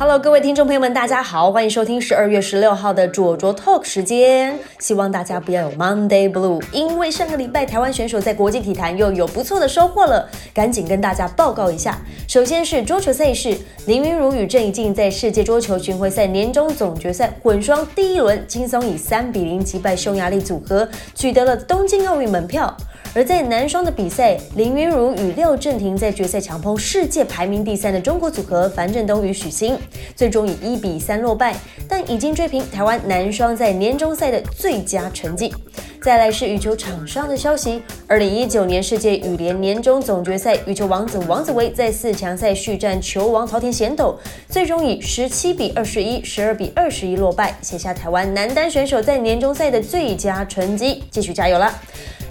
Hello，各位听众朋友们，大家好，欢迎收听十二月十六号的卓卓 Talk 时间。希望大家不要有 Monday Blue，因为上个礼拜台湾选手在国际体坛又有不错的收获了，赶紧跟大家报告一下。首先是桌球赛事，林昀儒与郑怡静在世界桌球巡回赛年终总决赛混双第一轮轻松以三比零击败匈牙利组合，取得了东京奥运门票。而在男双的比赛，林昀儒与廖振廷在决赛强碰世界排名第三的中国组合樊振东与许昕，最终以一比三落败，但已经追平台湾男双在年终赛的最佳成绩。再来是羽球场上的消息，二零一九年世界羽联年终总决赛，羽球王子王子维在四强赛续战球王桃田贤斗，最终以十七比二十一、十二比二十一落败，写下台湾男单选手在年终赛的最佳成绩，继续加油了。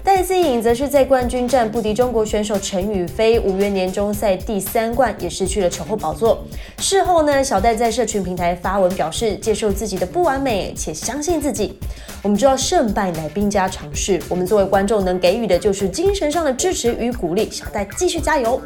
戴思颖则是在冠军战不敌中国选手陈雨菲，无缘年终赛第三冠也失去了球后宝座。事后呢，小戴在社群平台发文表示，接受自己的不完美，且相信自己。我们知道胜败乃兵家常事，我们作为观众能给予的就是精神上的支持与鼓励。小戴继续加油。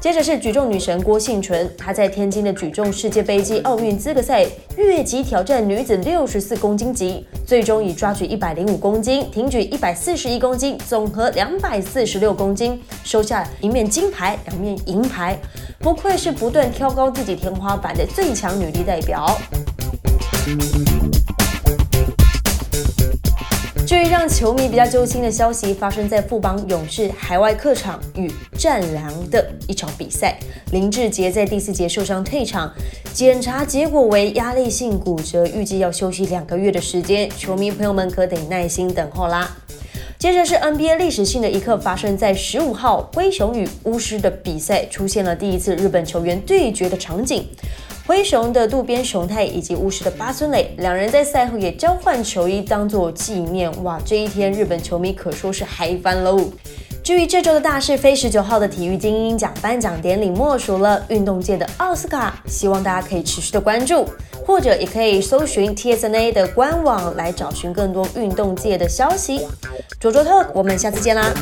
接着是举重女神郭幸淳，她在天津的举重世界杯暨奥运资格赛越级挑战女子六十四公斤级，最终以抓举一百零五公斤、挺举一百四十一公斤，总和两百四十六公斤，收下一面金牌、两面银牌，不愧是不断挑高自己天花板的最强女力代表。至于让球迷比较揪心的消息，发生在富邦勇士海外客场与战狼的一场比赛。林志杰在第四节受伤退场，检查结果为压力性骨折，预计要休息两个月的时间。球迷朋友们可得耐心等候啦。接着是 NBA 历史性的一刻，发生在十五号灰熊与巫师的比赛，出现了第一次日本球员对决的场景。灰熊的渡边雄太以及巫师的八村垒，两人在赛后也交换球衣当做纪念。哇，这一天日本球迷可说是嗨翻喽！至于这周的大事，非十九号的体育精英奖颁奖典礼莫属了运动界的奥斯卡，希望大家可以持续的关注，或者也可以搜寻 TSNA 的官网来找寻更多运动界的消息。卓卓特，我们下次见啦！